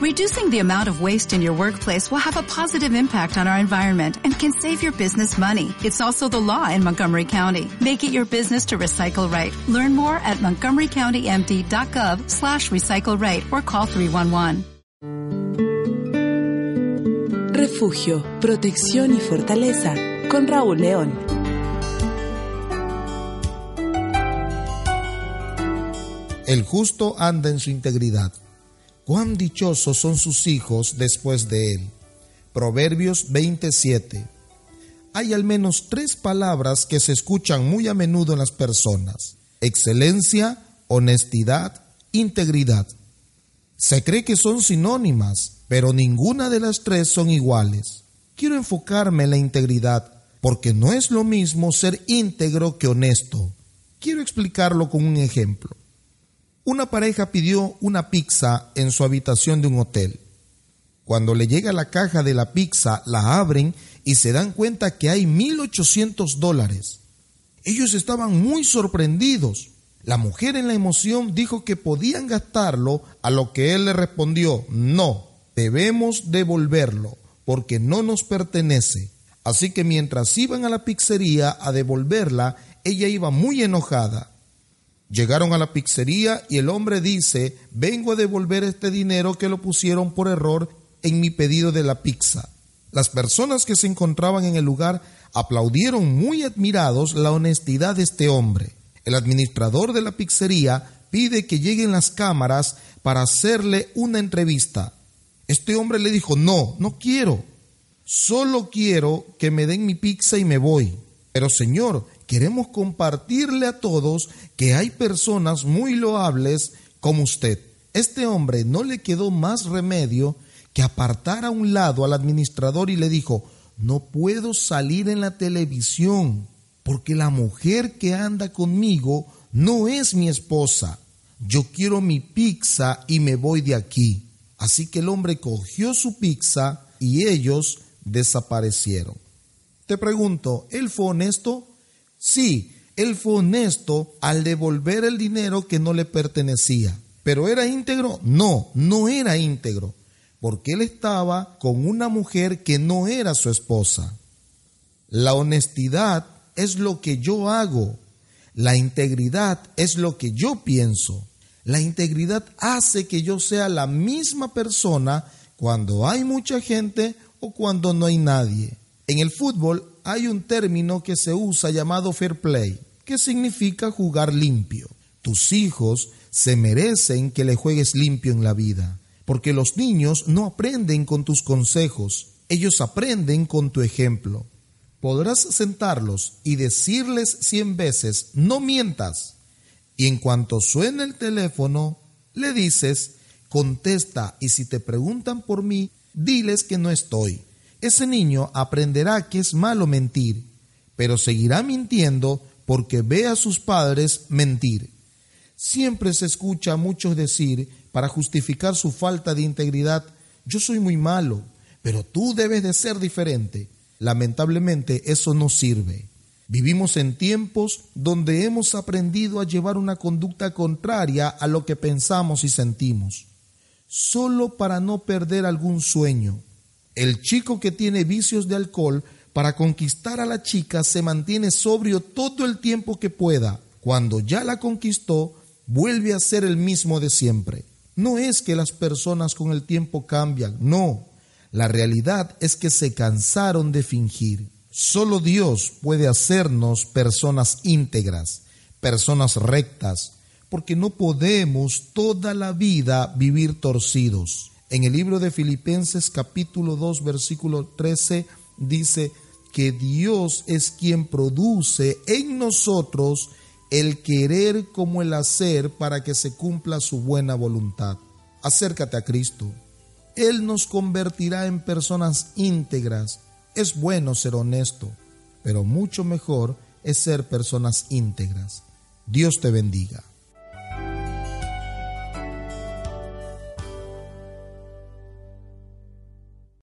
Reducing the amount of waste in your workplace will have a positive impact on our environment and can save your business money. It's also the law in Montgomery County. Make it your business to recycle right. Learn more at montgomerycountymd.gov slash recycle right or call 311. Refugio, protección y fortaleza con Raúl León. El justo anda en su integridad. Cuán dichosos son sus hijos después de él. Proverbios 27. Hay al menos tres palabras que se escuchan muy a menudo en las personas. Excelencia, honestidad, integridad. Se cree que son sinónimas, pero ninguna de las tres son iguales. Quiero enfocarme en la integridad, porque no es lo mismo ser íntegro que honesto. Quiero explicarlo con un ejemplo. Una pareja pidió una pizza en su habitación de un hotel. Cuando le llega la caja de la pizza, la abren y se dan cuenta que hay 1.800 dólares. Ellos estaban muy sorprendidos. La mujer en la emoción dijo que podían gastarlo, a lo que él le respondió, no, debemos devolverlo, porque no nos pertenece. Así que mientras iban a la pizzería a devolverla, ella iba muy enojada. Llegaron a la pizzería y el hombre dice, vengo a devolver este dinero que lo pusieron por error en mi pedido de la pizza. Las personas que se encontraban en el lugar aplaudieron muy admirados la honestidad de este hombre. El administrador de la pizzería pide que lleguen las cámaras para hacerle una entrevista. Este hombre le dijo, no, no quiero. Solo quiero que me den mi pizza y me voy. Pero Señor, queremos compartirle a todos que hay personas muy loables como usted. Este hombre no le quedó más remedio que apartar a un lado al administrador y le dijo, no puedo salir en la televisión porque la mujer que anda conmigo no es mi esposa. Yo quiero mi pizza y me voy de aquí. Así que el hombre cogió su pizza y ellos desaparecieron. Te pregunto, ¿él fue honesto? Sí, él fue honesto al devolver el dinero que no le pertenecía. ¿Pero era íntegro? No, no era íntegro, porque él estaba con una mujer que no era su esposa. La honestidad es lo que yo hago. La integridad es lo que yo pienso. La integridad hace que yo sea la misma persona cuando hay mucha gente o cuando no hay nadie. En el fútbol hay un término que se usa llamado fair play, que significa jugar limpio. Tus hijos se merecen que le juegues limpio en la vida, porque los niños no aprenden con tus consejos, ellos aprenden con tu ejemplo. Podrás sentarlos y decirles cien veces, no mientas. Y en cuanto suene el teléfono, le dices, contesta y si te preguntan por mí, diles que no estoy ese niño aprenderá que es malo mentir, pero seguirá mintiendo porque ve a sus padres mentir. Siempre se escucha a muchos decir, para justificar su falta de integridad, yo soy muy malo, pero tú debes de ser diferente. Lamentablemente eso no sirve. Vivimos en tiempos donde hemos aprendido a llevar una conducta contraria a lo que pensamos y sentimos, solo para no perder algún sueño, el chico que tiene vicios de alcohol para conquistar a la chica se mantiene sobrio todo el tiempo que pueda. Cuando ya la conquistó, vuelve a ser el mismo de siempre. No es que las personas con el tiempo cambian, no. La realidad es que se cansaron de fingir. Solo Dios puede hacernos personas íntegras, personas rectas, porque no podemos toda la vida vivir torcidos. En el libro de Filipenses capítulo 2 versículo 13 dice que Dios es quien produce en nosotros el querer como el hacer para que se cumpla su buena voluntad. Acércate a Cristo. Él nos convertirá en personas íntegras. Es bueno ser honesto, pero mucho mejor es ser personas íntegras. Dios te bendiga.